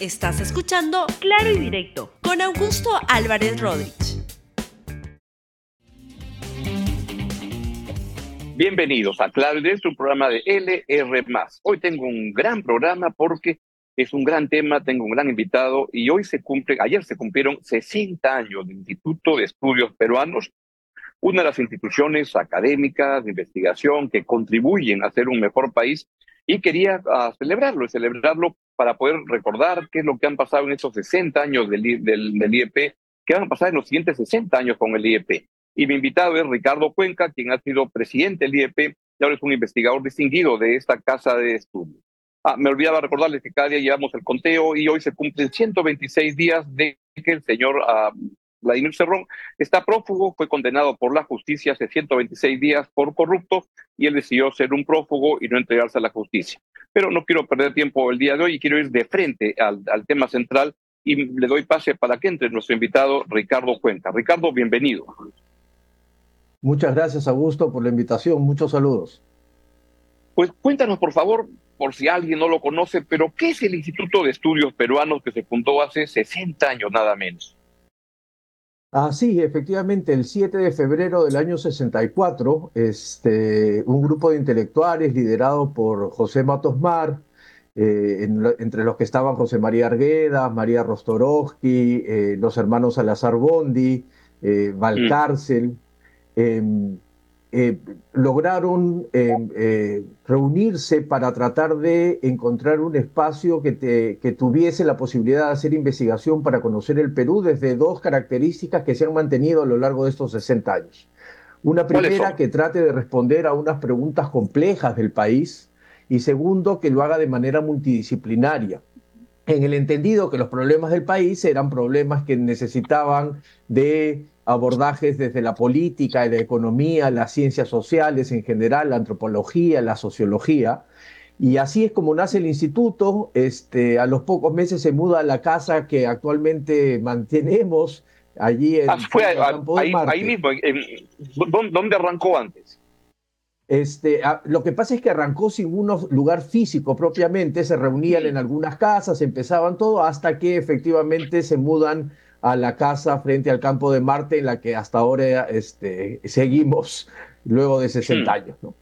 Estás escuchando Claro y Directo con Augusto Álvarez Rodríguez. Bienvenidos a Claro y Directo, un programa de LR. Hoy tengo un gran programa porque es un gran tema, tengo un gran invitado y hoy se cumple, ayer se cumplieron 60 años del Instituto de Estudios Peruanos, una de las instituciones académicas de investigación que contribuyen a ser un mejor país y quería uh, celebrarlo y celebrarlo para poder recordar qué es lo que han pasado en esos 60 años del, del, del, IEP, qué van a pasar en los siguientes 60 años con el IEP. Y mi invitado es Ricardo Cuenca, quien ha sido presidente del IEP y ahora es un investigador distinguido de esta casa de estudios. Ah, me olvidaba recordarles que cada día llevamos el conteo y hoy se cumplen 126 días de que el señor uh, Vladimir Cerrón está prófugo, fue condenado por la justicia hace 126 días por corrupto y él decidió ser un prófugo y no entregarse a la justicia. Pero no quiero perder tiempo el día de hoy y quiero ir de frente al, al tema central y le doy pase para que entre nuestro invitado Ricardo Cuenca. Ricardo, bienvenido. Muchas gracias, Augusto, por la invitación. Muchos saludos. Pues cuéntanos, por favor, por si alguien no lo conoce, pero ¿qué es el Instituto de Estudios Peruanos que se fundó hace 60 años nada menos? Ah, sí, efectivamente, el 7 de febrero del año 64, este, un grupo de intelectuales liderado por José Matos Mar, eh, en, entre los que estaban José María Argueda, María Rostorovsky, eh, los hermanos Salazar Bondi, eh, Valcárcel, mm. Eh, lograron eh, eh, reunirse para tratar de encontrar un espacio que, te, que, tuviese la posibilidad de hacer investigación para conocer el Perú desde dos características que se han mantenido a lo largo de estos 60 años. Una primera, que trate de responder a unas preguntas complejas del país y segundo, que lo haga de manera multidisciplinaria en el entendido que los problemas del país eran problemas que necesitaban de abordajes desde la política, la economía, las ciencias sociales en general, la antropología, la sociología. Y así es como nace el instituto. Este, a los pocos meses se muda a la casa que actualmente mantenemos allí en ah, fue, el campo ahí, ahí, mismo. En, ¿Dónde arrancó antes? Este, lo que pasa es que arrancó sin un lugar físico propiamente, se reunían en algunas casas, empezaban todo, hasta que efectivamente se mudan a la casa frente al campo de Marte, en la que hasta ahora este, seguimos luego de 60 años. ¿no?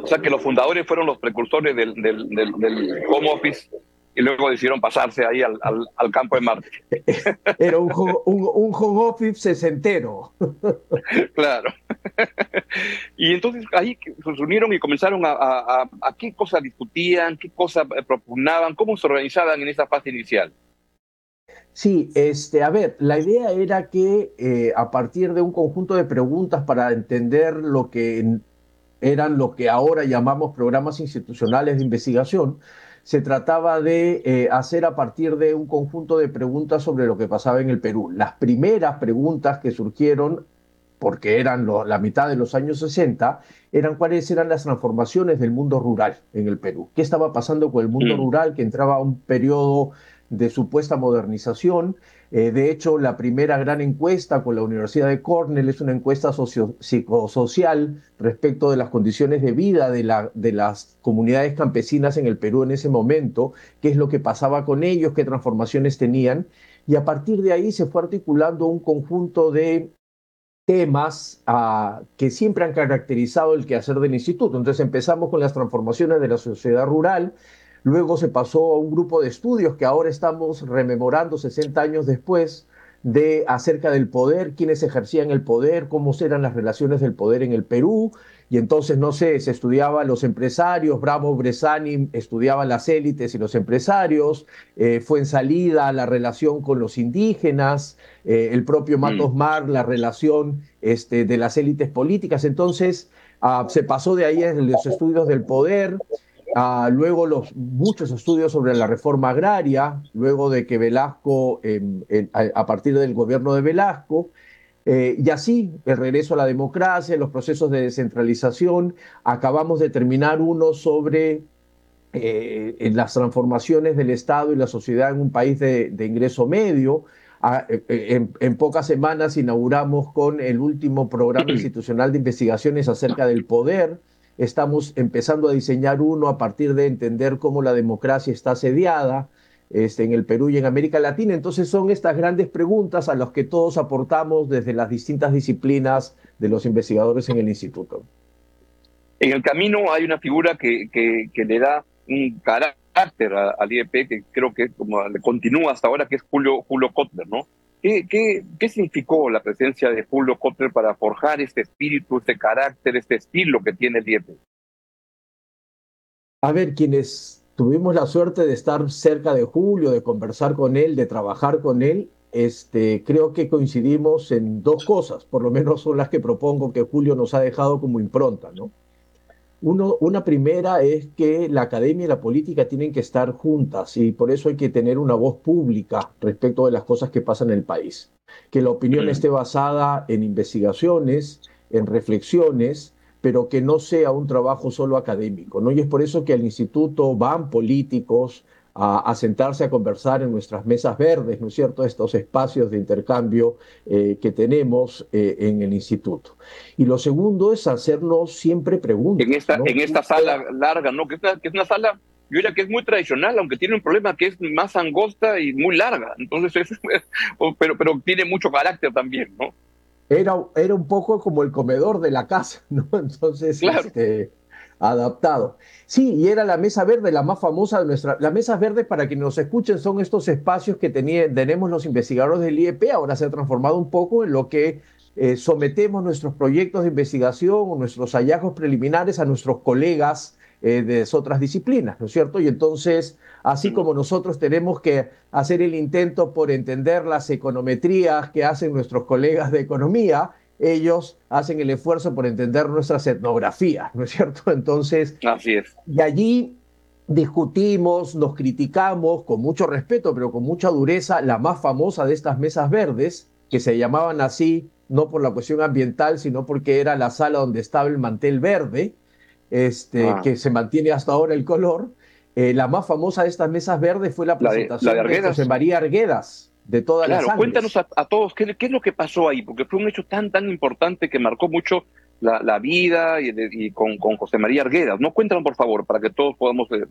O sea que los fundadores fueron los precursores del, del, del, del home office y luego decidieron pasarse ahí al, al, al campo de Marte. Era un, un, un home office sesentero. Claro. Y entonces ahí se unieron y comenzaron a, a, a, a qué cosas discutían, qué cosas propugnaban, cómo se organizaban en esa fase inicial. Sí, este, a ver, la idea era que eh, a partir de un conjunto de preguntas para entender lo que eran lo que ahora llamamos programas institucionales de investigación, se trataba de eh, hacer a partir de un conjunto de preguntas sobre lo que pasaba en el Perú. Las primeras preguntas que surgieron, porque eran lo, la mitad de los años 60, eran cuáles eran las transformaciones del mundo rural en el Perú. ¿Qué estaba pasando con el mundo mm. rural que entraba a un periodo de supuesta modernización. Eh, de hecho, la primera gran encuesta con la Universidad de Cornell es una encuesta socio psicosocial respecto de las condiciones de vida de, la, de las comunidades campesinas en el Perú en ese momento, qué es lo que pasaba con ellos, qué transformaciones tenían. Y a partir de ahí se fue articulando un conjunto de temas uh, que siempre han caracterizado el quehacer del instituto. Entonces empezamos con las transformaciones de la sociedad rural, Luego se pasó a un grupo de estudios que ahora estamos rememorando 60 años después de acerca del poder, quiénes ejercían el poder, cómo eran las relaciones del poder en el Perú. Y entonces, no sé, se estudiaba los empresarios, Bravo Bresani estudiaba las élites y los empresarios, eh, fue en salida la relación con los indígenas, eh, el propio Matos mm. Mar, la relación este, de las élites políticas. Entonces, uh, se pasó de ahí a los estudios del poder, Uh, luego los muchos estudios sobre la reforma agraria, luego de que Velasco, eh, eh, a partir del gobierno de Velasco, eh, y así el regreso a la democracia, los procesos de descentralización, acabamos de terminar uno sobre las transformaciones del Estado y la sociedad en un país de, de ingreso medio. Ah, en, en, pocas semanas inauguramos con el último programa institucional de investigaciones acerca del poder, Estamos empezando a diseñar uno a partir de entender cómo la democracia está asediada. este, en el Perú y en América Latina. Entonces son estas grandes preguntas a las que todos aportamos desde las distintas disciplinas de los investigadores en el instituto. En el camino hay una figura que, que, le da un carácter al IEP que creo que como continúa hasta ahora, que es Julio, Julio Kotler, ¿no? ¿Qué, significó la presencia de Julio Kotler para forjar este espíritu, este carácter, este estilo que tiene el IEP? A ver, quienes tuvimos la suerte de estar cerca de Julio, de conversar con él, de trabajar con él, este, creo que coincidimos en dos cosas, por lo menos son las que propongo que Julio nos ha dejado como impronta, ¿no? Uno, una primera es que la academia y la política tienen que estar juntas y por eso hay que tener una voz pública respecto de las cosas que pasan en el país. Que la opinión esté basada en investigaciones, en reflexiones, pero que no sea un trabajo solo académico. ¿no? Y es por eso que al instituto van políticos, a, sentarse a conversar en nuestras mesas verdes, ¿no es cierto?, estos espacios de intercambio eh, que tenemos eh, en el instituto. Y lo segundo es hacernos siempre preguntas. En esta, en esta sala larga, ¿no? Que es, una, que es una sala yo diría que es muy tradicional, aunque tiene un problema que es más angosta y muy larga. Entonces, pero, pero tiene mucho carácter también, ¿no? Era, era un poco como el comedor de la casa, ¿no? Entonces, este, adaptado. Sí, y era la mesa verde, la más famosa de nuestra. La mesa verde, para quienes nos escuchen, son estos espacios que tenemos los investigadores del IEP. Ahora se ha transformado un poco en lo que eh, sometemos nuestros proyectos de investigación o nuestros hallazgos preliminares a nuestros colegas eh, de otras disciplinas, ¿no es cierto? Y entonces, así como nosotros tenemos que hacer el intento por entender las econometrías que hacen nuestros colegas de economía, ellos hacen el esfuerzo por entender nuestras etnografías, ¿no es cierto? Entonces, Así es. y allí discutimos, nos criticamos con mucho respeto, pero con mucha dureza, la más famosa de estas mesas verdes, que se llamaban así no por la cuestión ambiental, sino porque era la sala donde estaba el mantel verde, este, ah. que se mantiene hasta ahora el color. Eh, la más famosa de estas mesas verdes fue la presentación de, José María Arguedas, de todas las Claro, cuéntanos a, todos ¿qué, es lo que pasó ahí, porque fue un hecho tan, tan importante que marcó mucho la, vida y, con, con, José María Arguedas. No cuéntanos, por favor, para que todos podamos eh,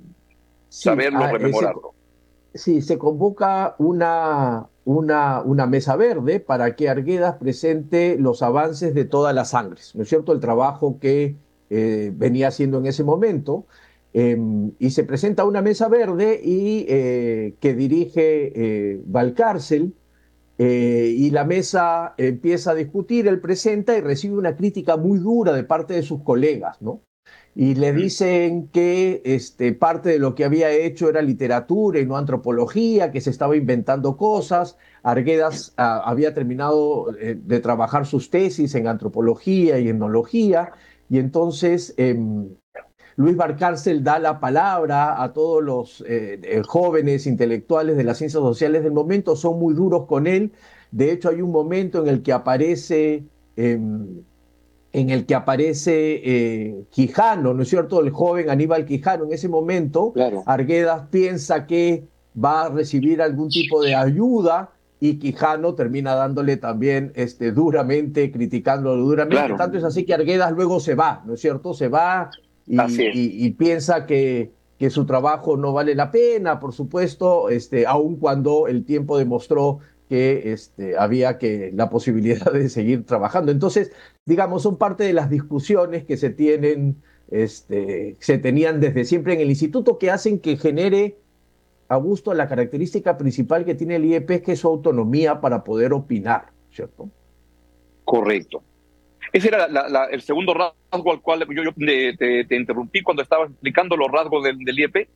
saberlo, ah, rememorarlo. sí, se convoca una, una, una, mesa verde para que Arguedas presente los avances de todas las sangres, ¿no es cierto? El trabajo que eh, venía haciendo en ese momento. Em, y se presenta una mesa verde y eh, que dirige eh, Valcárcel, y la mesa empieza a discutir, él presenta y recibe una crítica muy dura de parte de sus colegas, ¿no? Y le dicen que este, parte de lo que había hecho era literatura y no antropología, que se estaba inventando cosas. Arguedas ah, había terminado de trabajar sus tesis en antropología y etnología, y entonces em, Luis Barcárcel da la palabra a todos los eh, eh, jóvenes intelectuales de las ciencias sociales del momento, son muy duros con él. De hecho, hay un momento en el que aparece, em, en el que aparece eh, Quijano, ¿no es cierto? El joven Aníbal Quijano. En ese momento, Arguedas piensa que va a recibir algún tipo de ayuda y Quijano termina dándole también este, duramente, criticándolo duramente. Tanto es así que Arguedas luego se va, ¿no es cierto? Se va y, piensa que, que, su trabajo no vale la pena, por supuesto, este, aun cuando el tiempo demostró que este, había que la posibilidad de seguir trabajando. Entonces, digamos, son parte de las discusiones que se tienen, este, se tenían desde siempre en el instituto que hacen que genere Augusto, la característica principal que tiene el IEP que es su autonomía para poder opinar, ¿cierto? Correcto. Ese era el segundo rasgo al cual yo, te, interrumpí cuando estabas explicando los rasgos del, IEP.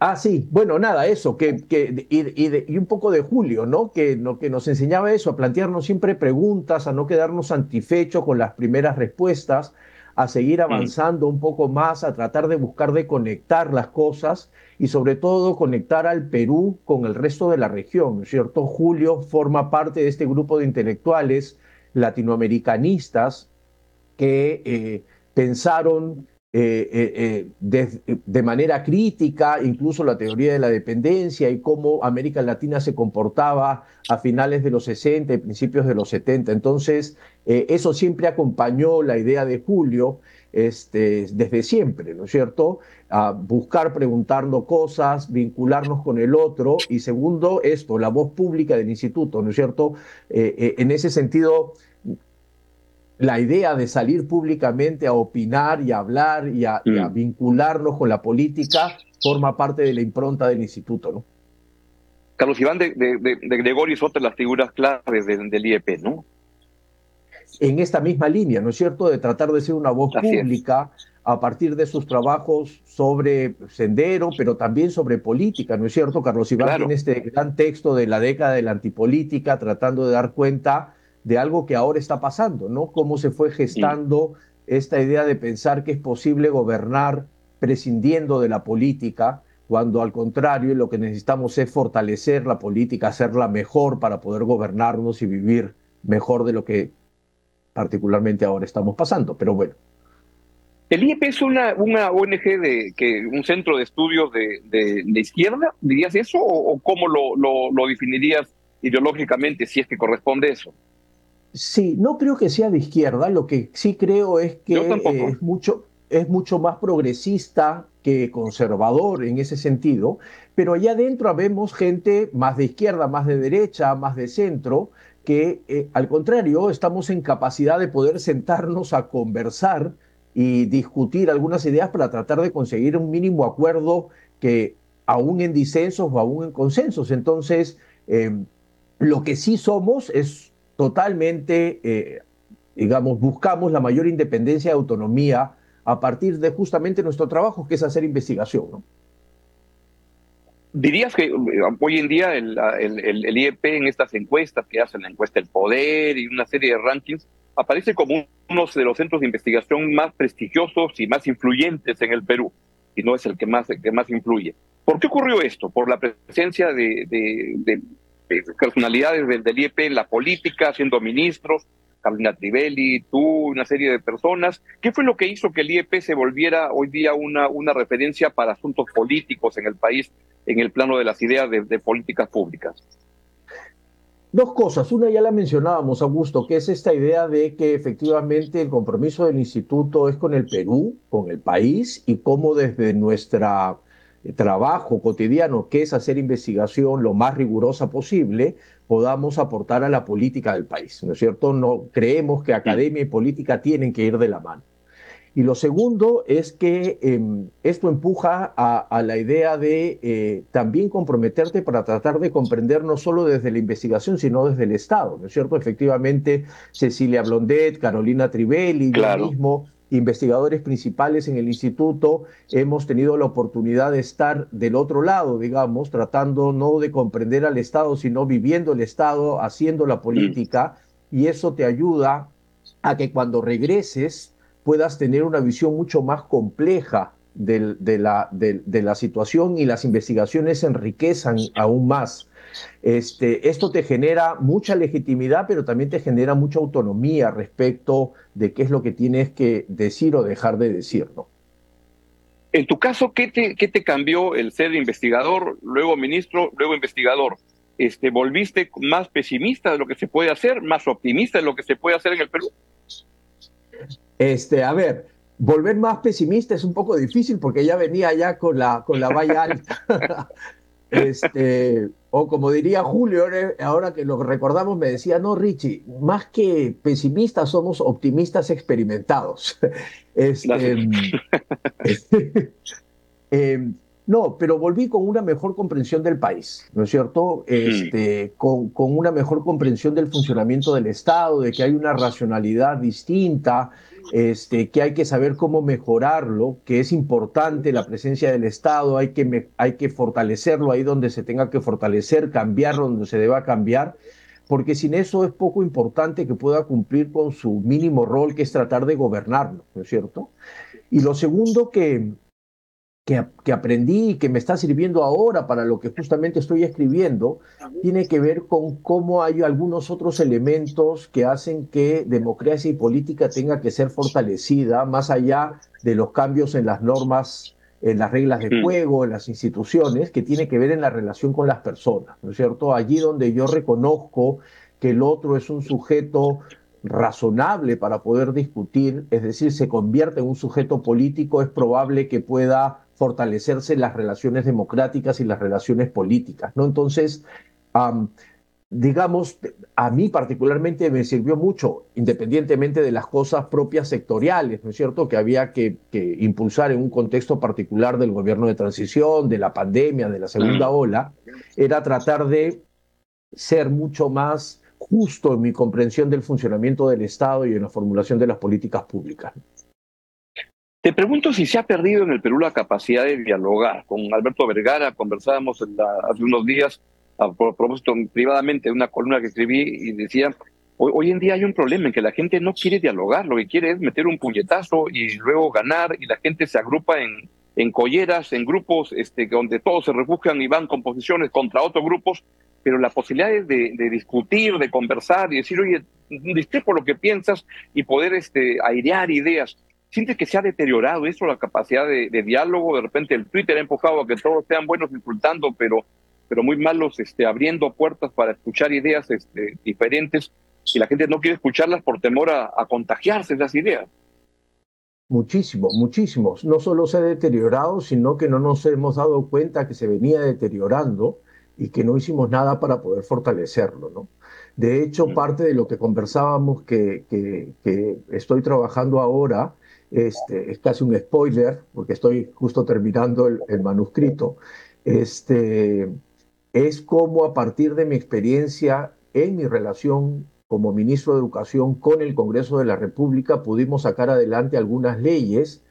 Ah, sí, bueno, nada, eso, que, que y, un poco de Julio, ¿no? Que, ¿no? que nos enseñaba eso, a plantearnos siempre preguntas, a no quedarnos satisfechos con las primeras respuestas, a seguir mm. avanzando un poco más, a tratar de buscar de conectar las cosas y sobre todo conectar al Perú con el resto de la región, ¿cierto? Julio forma parte de este grupo de intelectuales latinoamericanistas que eh, pensaron eh, eh, de, manera crítica incluso la teoría de la dependencia y cómo América Latina se comportaba a finales de los 60 y principios de los 70. Entonces, eso siempre acompañó la idea de Julio este, desde siempre, ¿no es cierto? A buscar preguntando cosas, vincularnos con el otro y segundo, esto, la voz pública del instituto, ¿no es cierto? En ese sentido, la idea de salir públicamente a opinar y a hablar y a, mm. vincularnos con la política forma parte de la impronta del instituto, ¿no? Carlos Iván de, de, Gregorio es otra de las figuras claves del IEP, ¿no? En esta misma línea, ¿no es cierto?, de tratar de ser una voz pública a partir de sus trabajos sobre sendero, pero también sobre política, ¿no es cierto? Carlos Iván tiene este gran texto de la década de la antipolítica, tratando de dar cuenta de algo que ahora está pasando, ¿no? Cómo se fue gestando esta idea de pensar que es posible gobernar prescindiendo de la política, cuando al contrario lo que necesitamos es fortalecer la política, hacerla mejor para poder gobernarnos y vivir mejor de lo que particularmente ahora estamos pasando. Pero bueno. ¿El IEP es una, ONG, de, que, un centro de estudios de, de, izquierda? ¿Dirías eso o, cómo lo, lo definirías ideológicamente si es que corresponde eso? Sí, no creo que sea de izquierda, lo que sí creo es que es, mucho, es mucho más progresista que conservador en ese sentido, pero allá adentro vemos gente más de izquierda, más de derecha, más de centro, que eh, al contrario estamos en capacidad de poder sentarnos a conversar y discutir algunas ideas para tratar de conseguir un mínimo acuerdo que aún en disensos o aún en consensos. Entonces, em, lo que sí somos es totalmente, eh, digamos, buscamos la mayor independencia y autonomía a partir de justamente nuestro trabajo, que es hacer investigación. ¿Dirías que eh, hoy en día el, el, IEP en estas encuestas que hacen la encuesta El Poder y una serie de rankings aparece como uno de los centros de investigación más prestigiosos y más influyentes en el Perú, y no es el que más, que más influye? ¿Por qué ocurrió esto? ¿Por la presencia de, personalidades del, del, IEP en la política, siendo ministros, Carolina Trivelli, tú, una serie de personas. ¿Qué fue lo que hizo que el IEP se volviera hoy día una, una referencia para asuntos políticos en el país, en el plano de las ideas de, de políticas públicas? Dos cosas. Una ya la mencionábamos, Augusto, que es esta idea de que efectivamente el compromiso del instituto es con el Perú, con el país, y cómo desde nuestra trabajo cotidiano, que es hacer investigación lo más rigurosa posible, podamos aportar a la política del país, ¿no es cierto? No creemos que academia y política tienen que ir de la mano. Y lo segundo es que em, esto empuja a, la idea de eh, también comprometerte para tratar de comprender no solo desde la investigación, sino desde el Estado, ¿no es cierto? Efectivamente, Cecilia Blondet, Carolina Trivelli, yo mismo, investigadores principales en el instituto, hemos tenido la oportunidad de estar del otro lado, digamos, tratando no de comprender al Estado, sino viviendo el Estado, haciendo la política, y eso te ayuda a que cuando regreses puedas tener una visión mucho más compleja de, la, situación y las investigaciones enriquezan aún más. Este, esto te genera mucha legitimidad, pero también te genera mucha autonomía respecto de qué es lo que tienes que decir o dejar de decir, ¿no? En tu caso, ¿qué te, qué te cambió el ser investigador, luego ministro, luego investigador? Este, ¿Volviste más pesimista de lo que se puede hacer, más optimista de lo que se puede hacer en el Perú? Este, a ver, volver más pesimista es un poco difícil porque ya venía ya con la, con la valla alta. Este, o como diría Julio, ahora que lo recordamos, me decía, no, Richie, más que pesimistas somos optimistas experimentados. Este, em, no, pero volví con una mejor comprensión del país, ¿no es cierto? Este, con, con, una mejor comprensión del funcionamiento del Estado, de que hay una racionalidad distinta, este, que hay que saber cómo mejorarlo, que es importante la presencia del Estado, hay que, hay que fortalecerlo ahí donde se tenga que fortalecer, cambiarlo donde se deba cambiar, porque sin eso es poco importante que pueda cumplir con su mínimo rol, que es tratar de gobernarlo, ¿no es cierto? Y lo segundo que, que, aprendí y que me está sirviendo ahora para lo que justamente estoy escribiendo, tiene que ver con cómo hay algunos otros elementos que hacen que democracia y política tenga que ser fortalecida más allá de los cambios en las normas, en las reglas de mm. juego, en las instituciones, que tiene que ver en la relación con las personas, ¿no es cierto? Allí donde yo reconozco que el otro es un sujeto razonable para poder discutir, es decir, se convierte en un sujeto político, es probable que pueda fortalecerse las relaciones democráticas y las relaciones políticas, ¿no? Entonces, digamos, a mí particularmente me sirvió mucho, independientemente de las cosas propias sectoriales, ¿no es cierto?, que había que, impulsar en un contexto particular del gobierno de transición, de la pandemia, de la segunda ola, era tratar de ser mucho más justo en mi comprensión del funcionamiento del Estado y en la formulación de las políticas públicas. Te pregunto si se ha perdido en el Perú la capacidad de dialogar. Con Alberto Vergara conversábamos hace unos días a propósito privadamente de una columna que escribí y decía, hoy, en día hay un problema en que la gente no quiere dialogar, lo que quiere es meter un puñetazo y luego ganar y la gente se agrupa en, en colleras, en grupos este, donde todos se refugian y van con posiciones contra otros grupos, pero la posibilidad de, de discutir, de conversar y decir, oye, discrepo lo que piensas y poder este, airear ideas. ¿Sientes que se ha deteriorado eso, la capacidad de, de, diálogo? De repente el Twitter ha empujado a que todos sean buenos insultando, pero pero muy malos este, abriendo puertas para escuchar ideas este, diferentes y la gente no quiere escucharlas por temor a, contagiarse de esas ideas. Muchísimo, muchísimos. No solo se ha deteriorado, sino que no nos hemos dado cuenta que se venía deteriorando y que no hicimos nada para poder fortalecerlo. ¿no? De hecho, mm. parte de lo que conversábamos que, que, estoy trabajando ahora este, es casi un spoiler, porque estoy justo terminando el, el manuscrito. Este, es como a partir de mi experiencia en mi relación como ministro de Educación con el Congreso de la República pudimos sacar adelante algunas leyes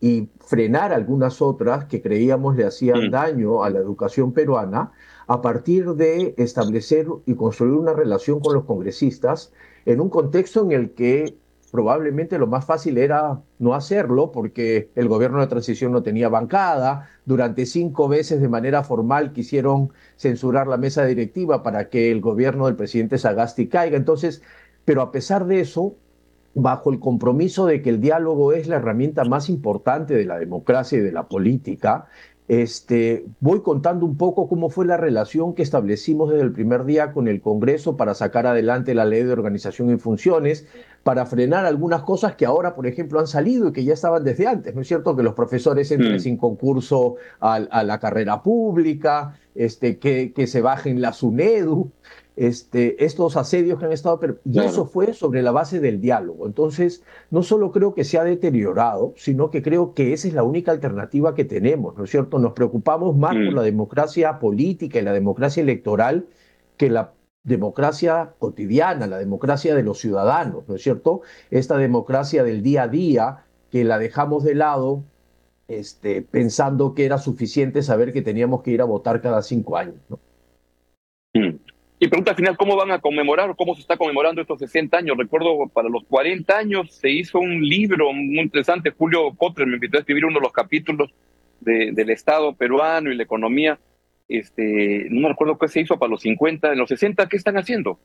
y frenar algunas otras que creíamos le hacían mm. daño a la educación peruana a partir de establecer y construir una relación con los congresistas en un contexto en el que probablemente lo más fácil era no hacerlo porque el gobierno de transición no tenía bancada. Durante cinco veces de manera formal quisieron censurar la mesa directiva para que el gobierno del presidente Sagasti caiga. Entonces, pero a pesar de eso, bajo el compromiso de que el diálogo es la herramienta más importante de la democracia y de la política, este, voy contando un poco cómo fue la relación que establecimos desde el primer día con el Congreso para sacar adelante la ley de organización y funciones, para frenar algunas cosas que ahora, por ejemplo, han salido y que ya estaban desde antes. ¿No es cierto que los profesores entren mm. sin concurso a, la carrera pública, este, que, que se bajen la SUNEDU? este, estos asedios que han estado, y eso fue sobre la base del diálogo. Entonces, no solo creo que se ha deteriorado, sino que creo que esa es la única alternativa que tenemos, ¿no es cierto? Nos preocupamos más por mm. la democracia política y la democracia electoral que la democracia cotidiana, la democracia de los ciudadanos, ¿no es cierto? Esta democracia del día a día que la dejamos de lado este, pensando que era suficiente saber que teníamos que ir a votar cada cinco años, ¿no? Mm. Y pregunta final, ¿cómo van a conmemorar o cómo se está conmemorando estos 60 años? Recuerdo, para los 40 años se hizo un libro muy interesante. Julio Cotre me invitó a escribir uno de los capítulos del Estado peruano y la economía. Este, no me recuerdo qué se hizo para los 50. En los 60, ¿qué están haciendo?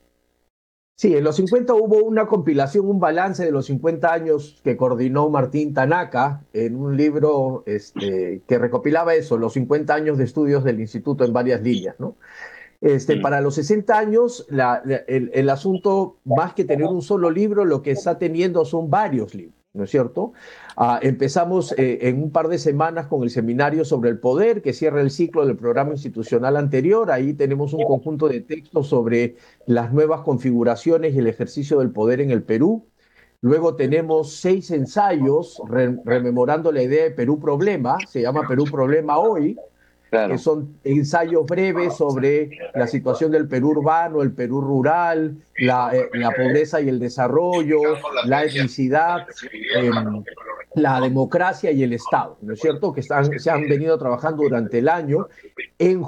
Sí, en los 50 hubo una compilación, un balance de los 50 años que coordinó Martín Tanaka en un libro este, que recopilaba eso, los 50 años de estudios del instituto en varias líneas, ¿no? Este, mm. Para los 60 años, el, asunto, más que tener un solo libro, lo que está teniendo son varios libros, ¿no es cierto? Ah, empezamos eh, en un par de semanas con el seminario sobre el poder, que cierra el ciclo del programa institucional anterior. Ahí tenemos un conjunto de textos sobre las nuevas configuraciones y el ejercicio del poder en el Perú. Luego tenemos seis ensayos rememorando la idea de Perú Problema, se llama Perú Problema hoy, que son ensayos breves sobre la situación del Perú urbano, el Perú rural, la, eh, pobreza y el desarrollo, la etnicidad, em, la democracia y el Estado, ¿no es cierto? Que están, se han venido trabajando durante el año. En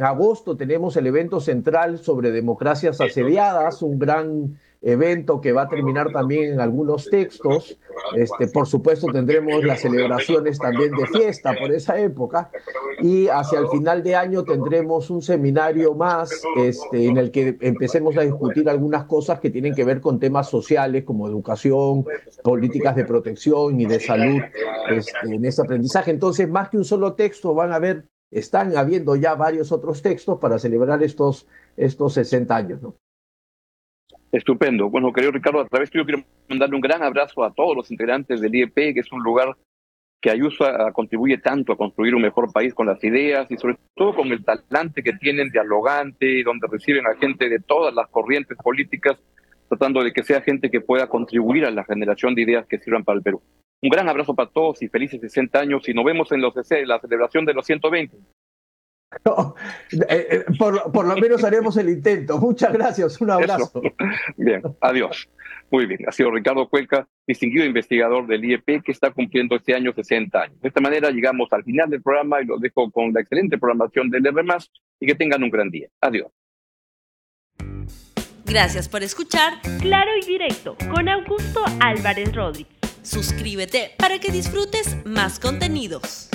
agosto tenemos el evento central sobre democracias asediadas, un gran evento que va a terminar también en algunos textos. Este, por supuesto tendremos las celebraciones también de fiesta por esa época y hacia el final de año tendremos un seminario más este, en el que empecemos a discutir algunas cosas que tienen que ver con temas sociales como educación, políticas de protección y de salud este, en ese aprendizaje. Entonces, más que un solo texto, van a haber, están habiendo ya varios otros textos para celebrar estos, estos 60 años. ¿no? Estupendo. Bueno, querido Ricardo, a través de yo quiero mandarle un gran abrazo a todos los integrantes del IEP, que es un lugar que ayuda, contribuye tanto a construir un mejor país con las ideas y sobre todo con el talante que tienen dialogante, donde reciben a gente de todas las corrientes políticas, tratando de que sea gente que pueda contribuir a la generación de ideas que sirvan para el Perú. Un gran abrazo para todos y felices 60 años y nos vemos en los, la celebración de los 120. Eh, eh, por, por, lo menos haremos el intento. Muchas gracias, un abrazo. Bien, adiós. Muy bien, ha sido Ricardo Cuenca, distinguido investigador del IEP, que está cumpliendo este año 60 años. De esta manera llegamos al final del programa y los dejo con la excelente programación del R+, y que tengan un gran día. Adiós. Gracias por escuchar Claro y Directo con Augusto Álvarez Rodríguez. Suscríbete para que disfrutes más contenidos.